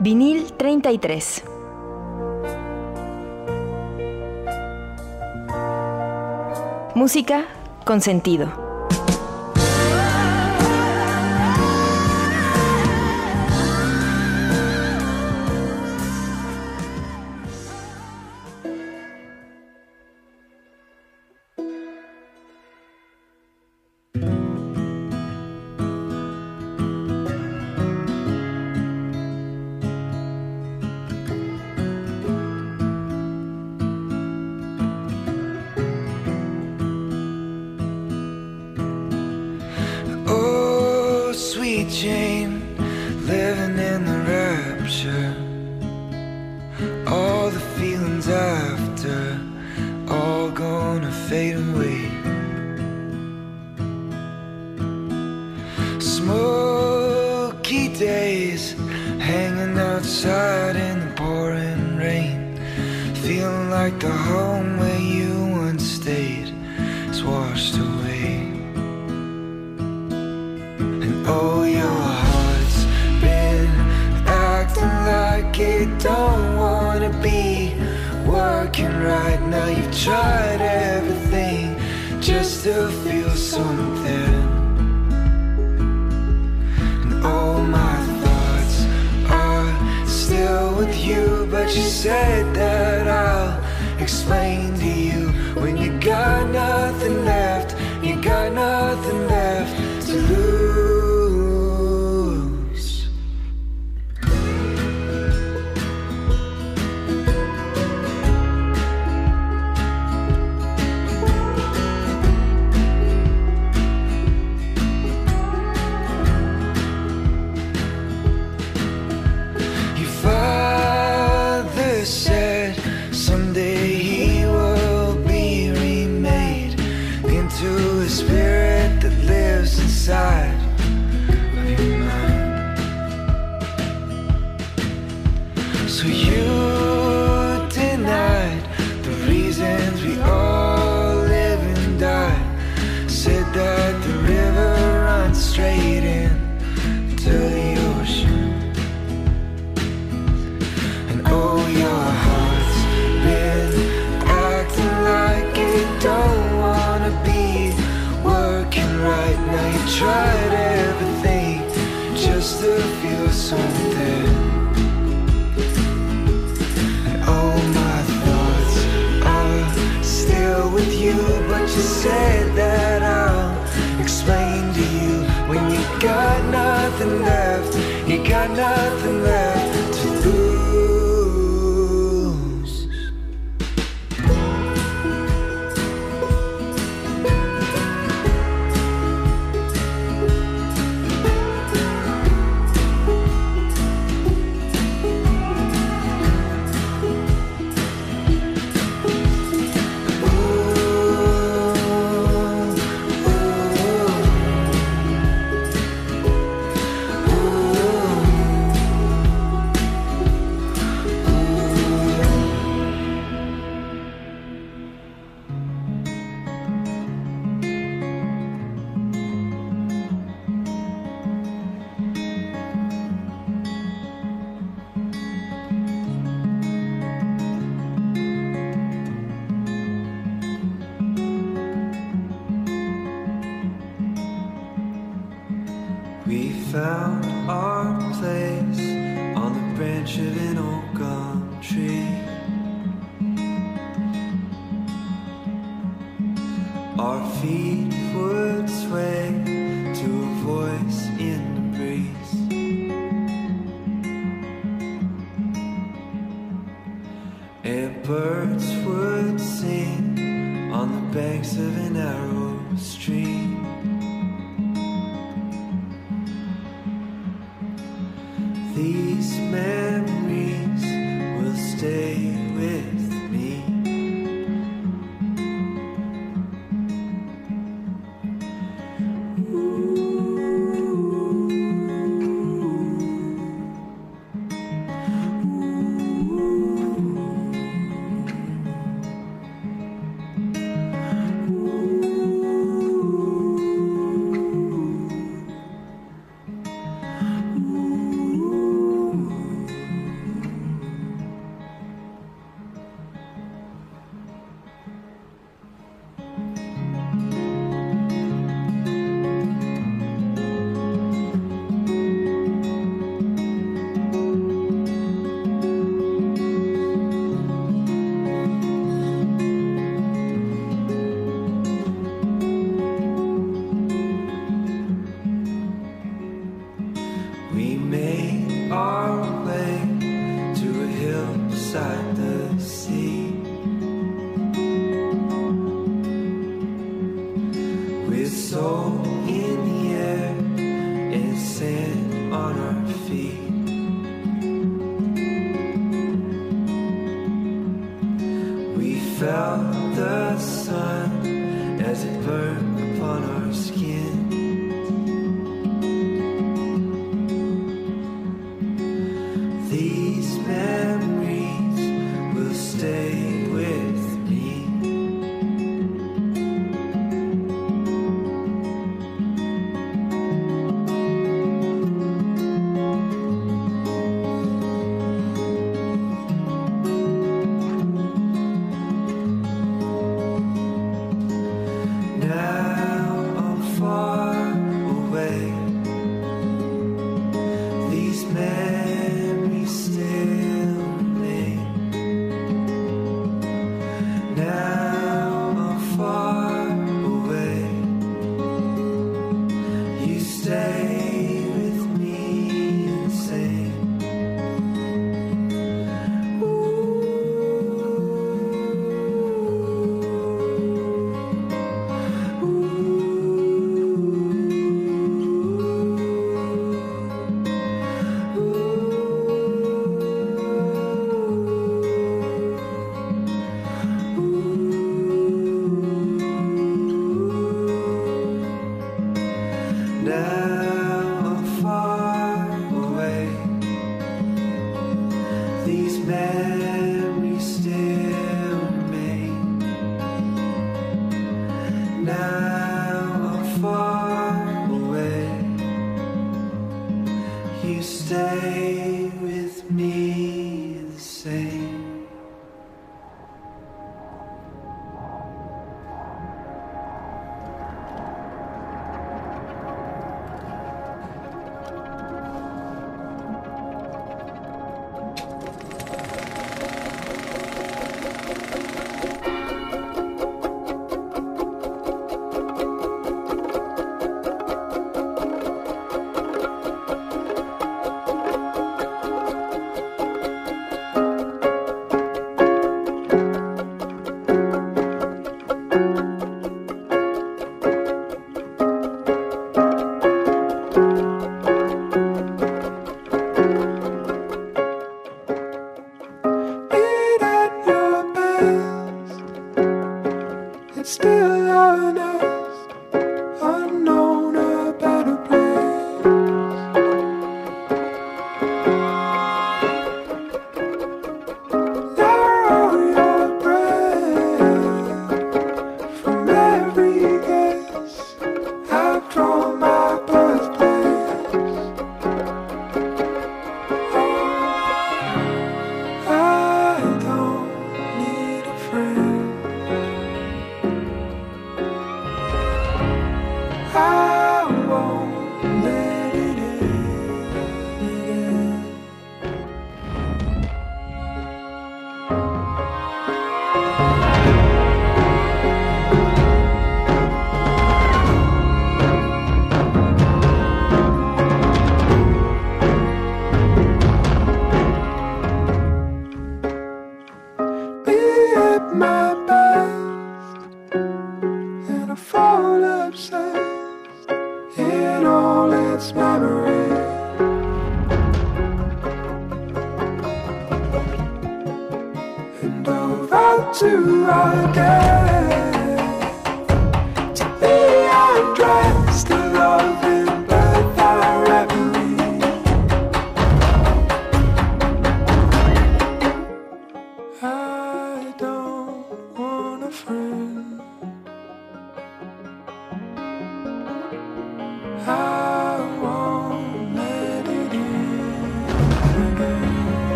Vinil 33. Música con sentido. man.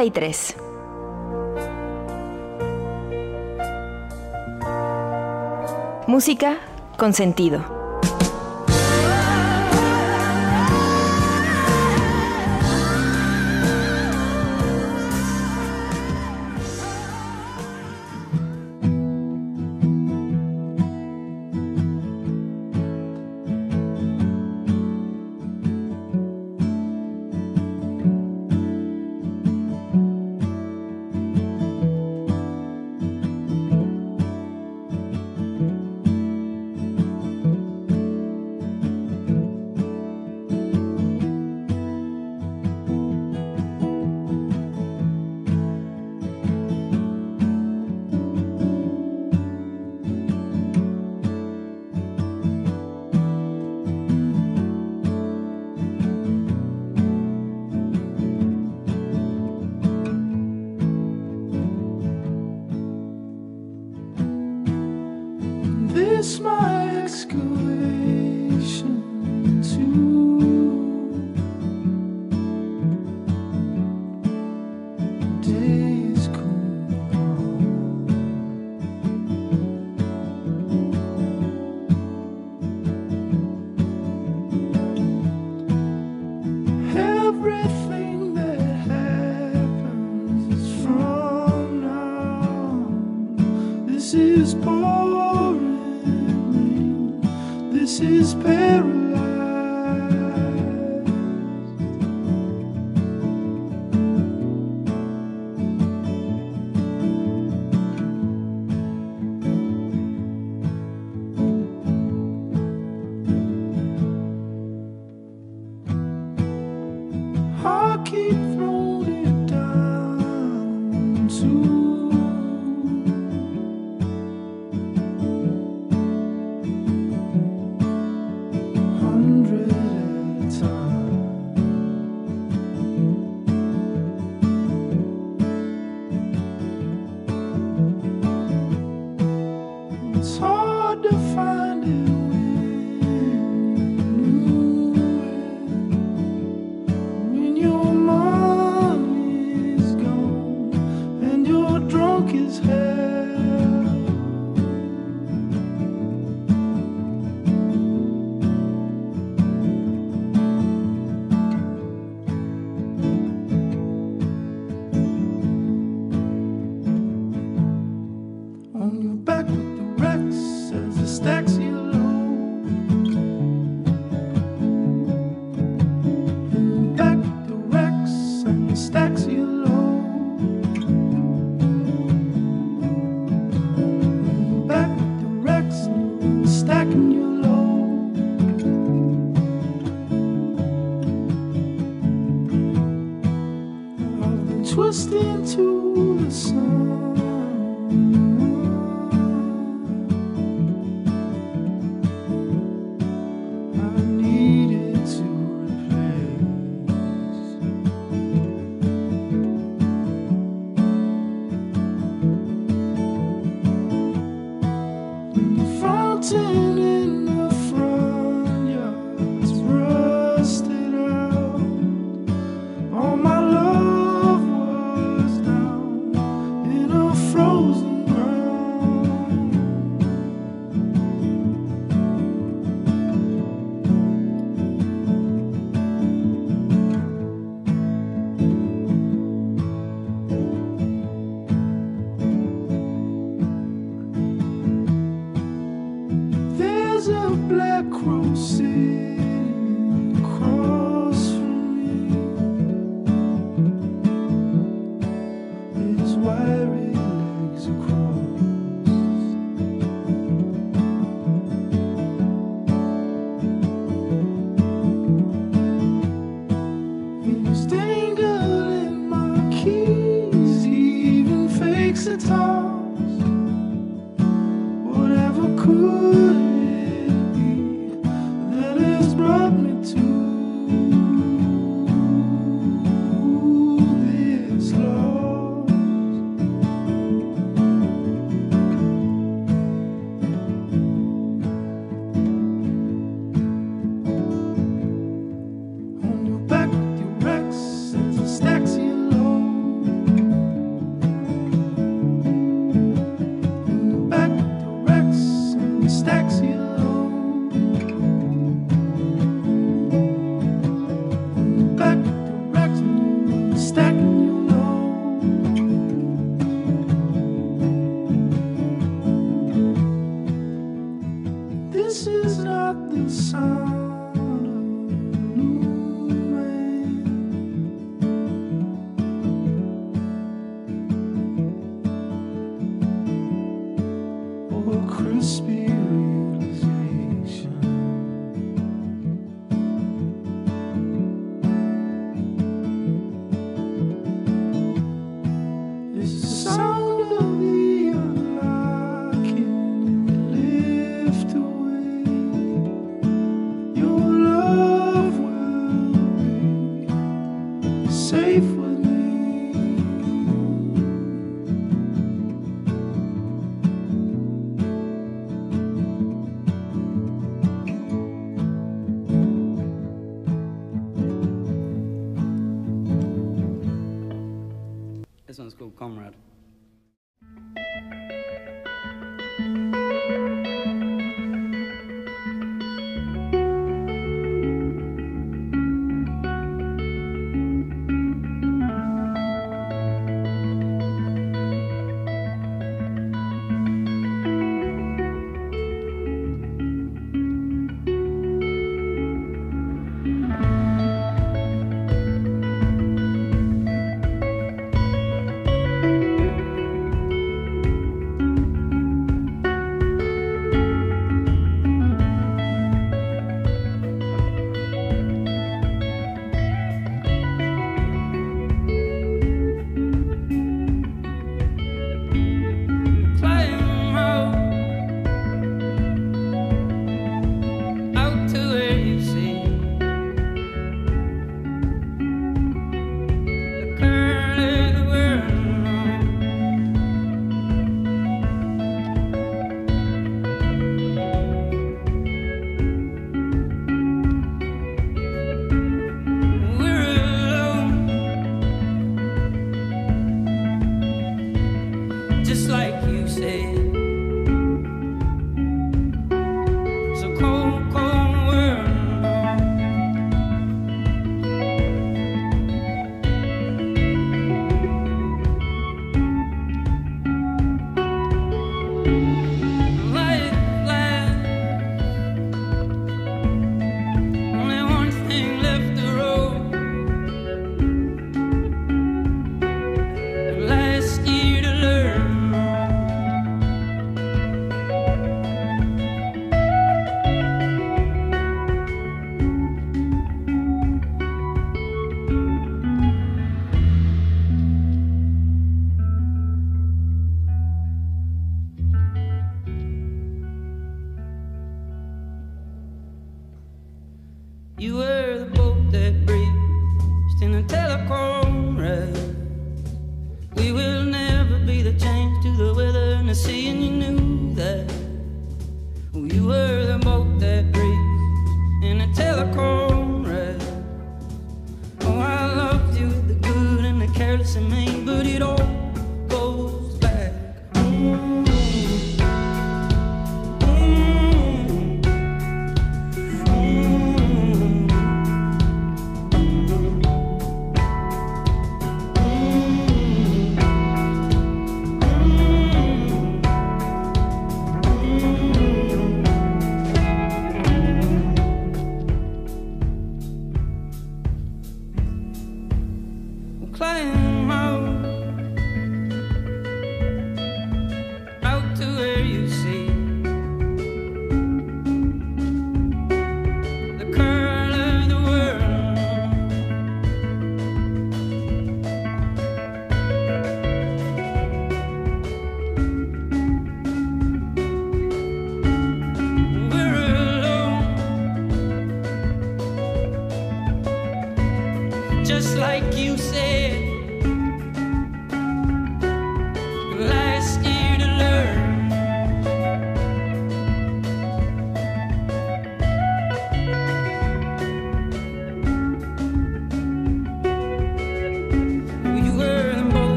33. Música con sentido.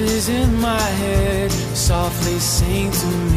voices in my head softly sing to me.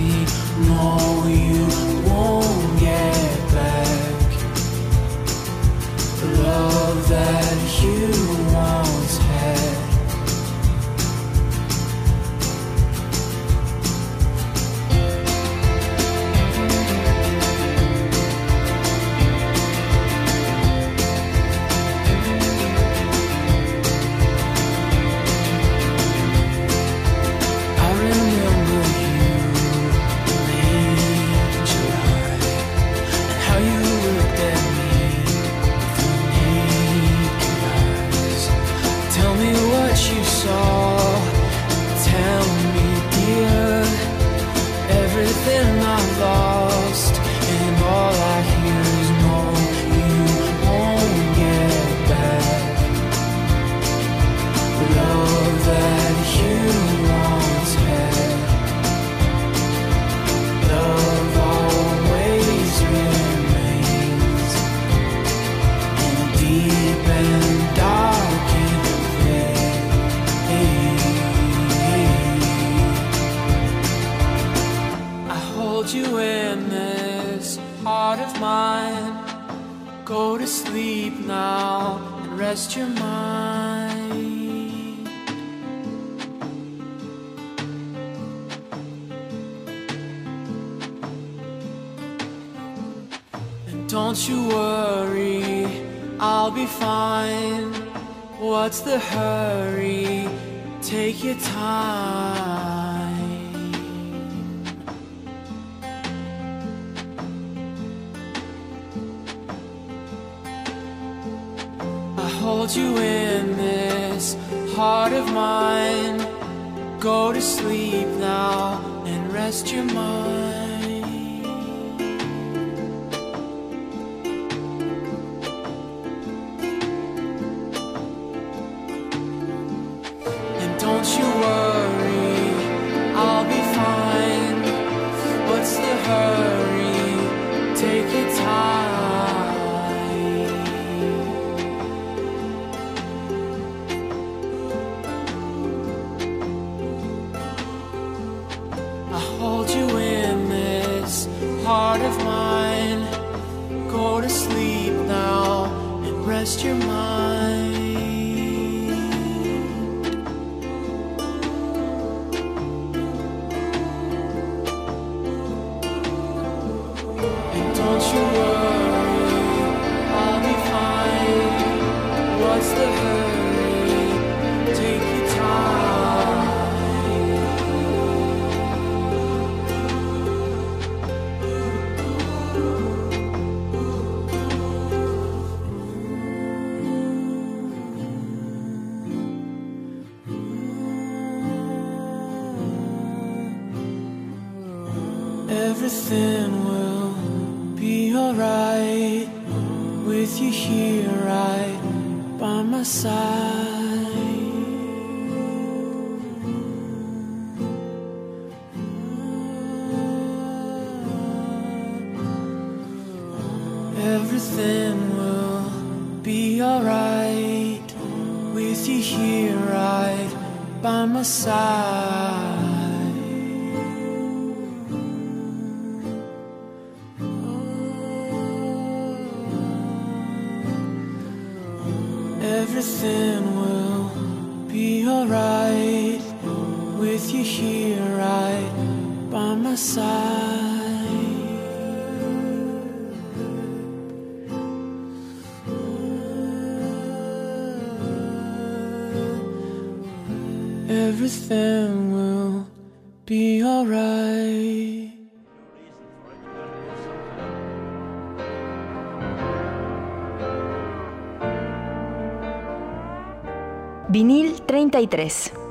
Vinil 33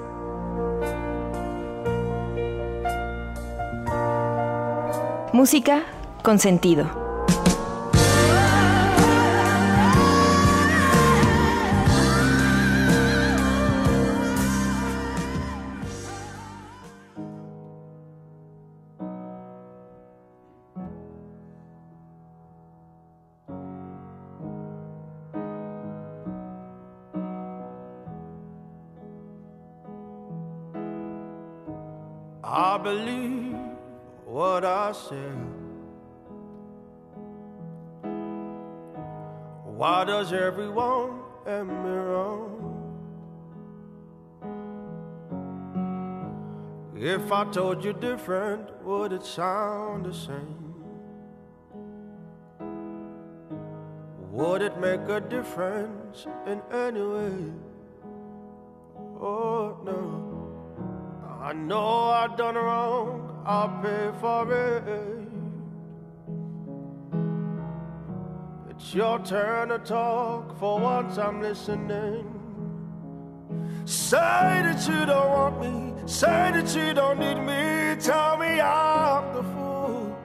Música con sentido. Does everyone end me wrong? If I told you different, would it sound the same? Would it make a difference in any way? Oh no. I know I've done wrong, I'll pay for it. It's your turn to talk, for once I'm listening. Say that you don't want me, say that you don't need me. Tell me I'm the fool.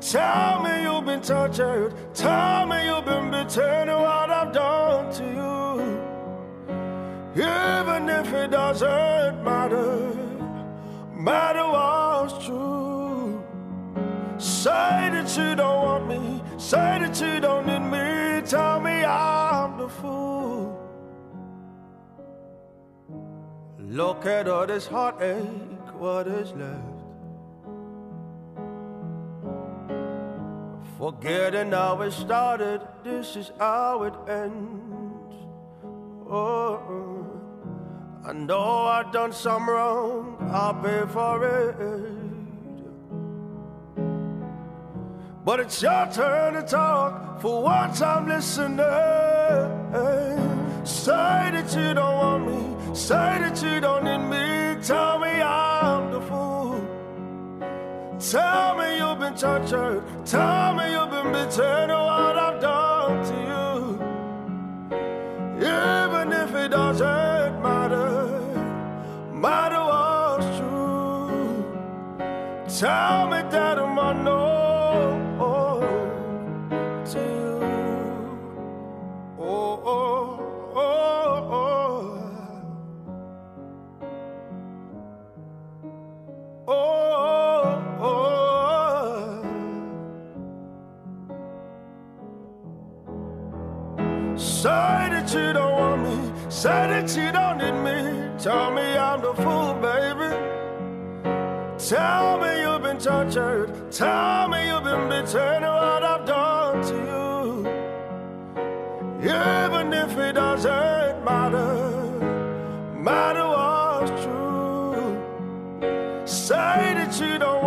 Tell me you've been tortured, tell me you've been betrayed, what I've done to you. Even if it doesn't matter, matter what's true. Say that you don't want me, say that you don't need me. Tell me I'm the fool. Look at all this heartache, what is left? Forgetting how it started, this is how it ends. Oh, I know I've done some wrong, I'll pay for it. But it's your turn to talk, for once I'm listening. Say that you don't want me, say that you don't need me. Tell me I'm the fool. Tell me you've been tortured, tell me you've been betrayed, what I've done to you. Even if it doesn't matter, matter what's true. Tell me that I'm unknown Say that you don't want me, say that you don't need me. Tell me I'm the fool, baby. Tell me you've been tortured. Tell me you've been betrayed. What I've done to you. Even if it doesn't matter, matter what's true. Say that you don't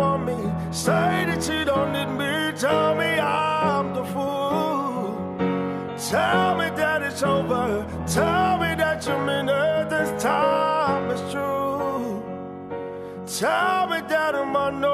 Tell me that this time. It's true. Tell me that I'm unknown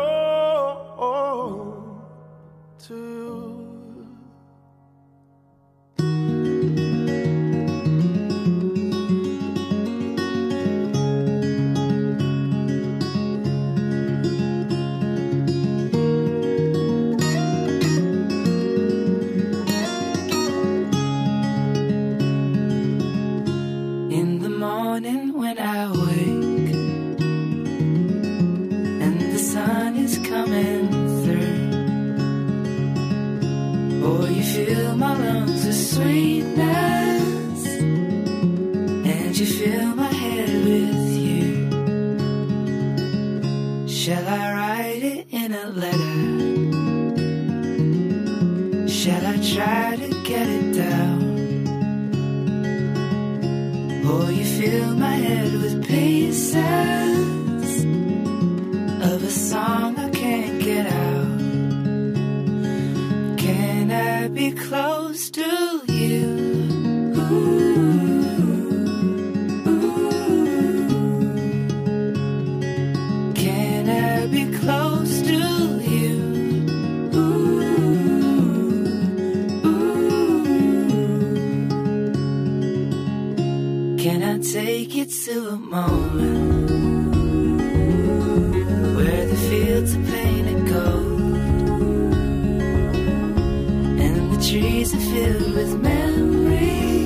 trees are filled with memories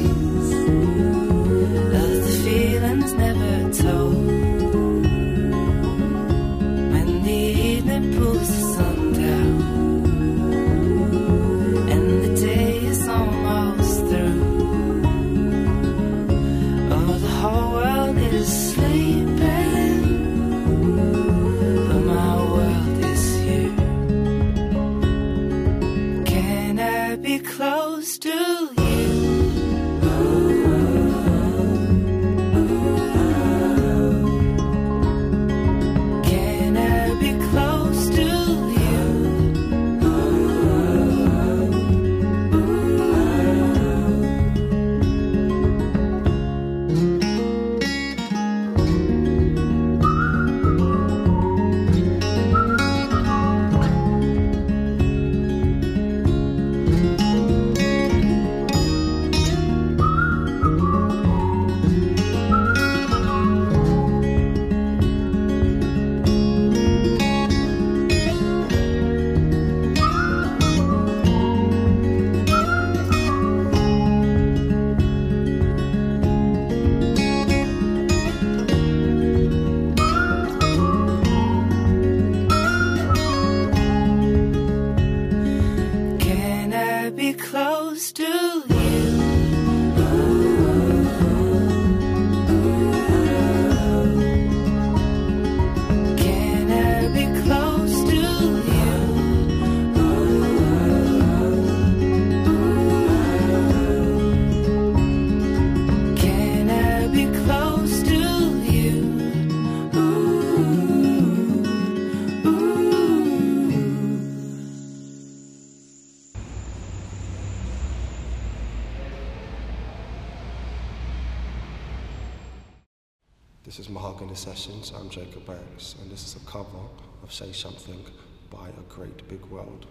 In the Sessions. I'm Jacob Banks, and this is a cover of Say Something by A Great Big World.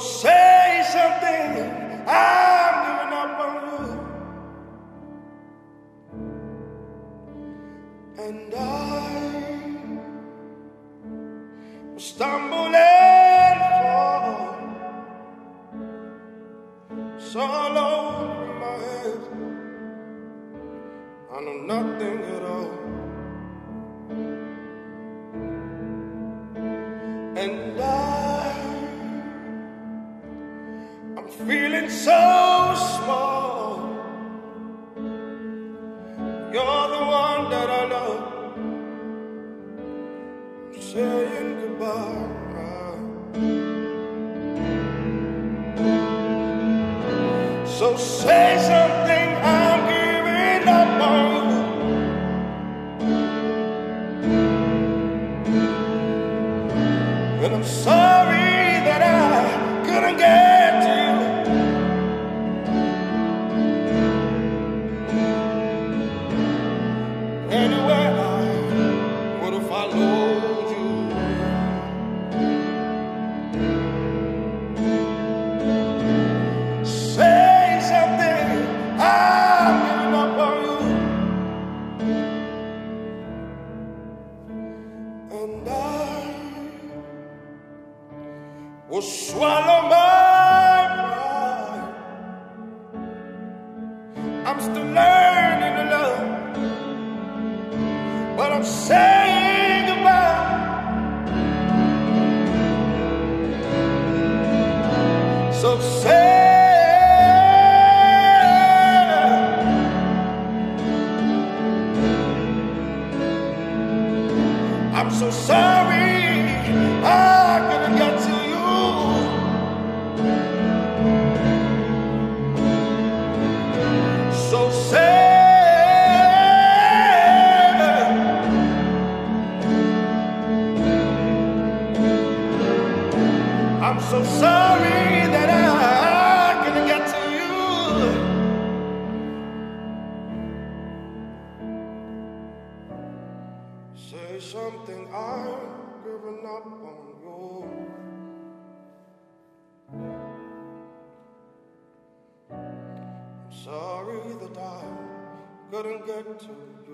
so. saying goodbye. So say something. good and good to you.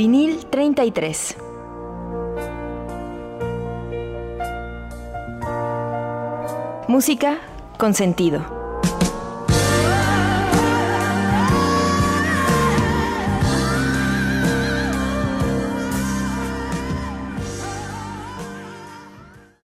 Vinil 33. Música con sentido.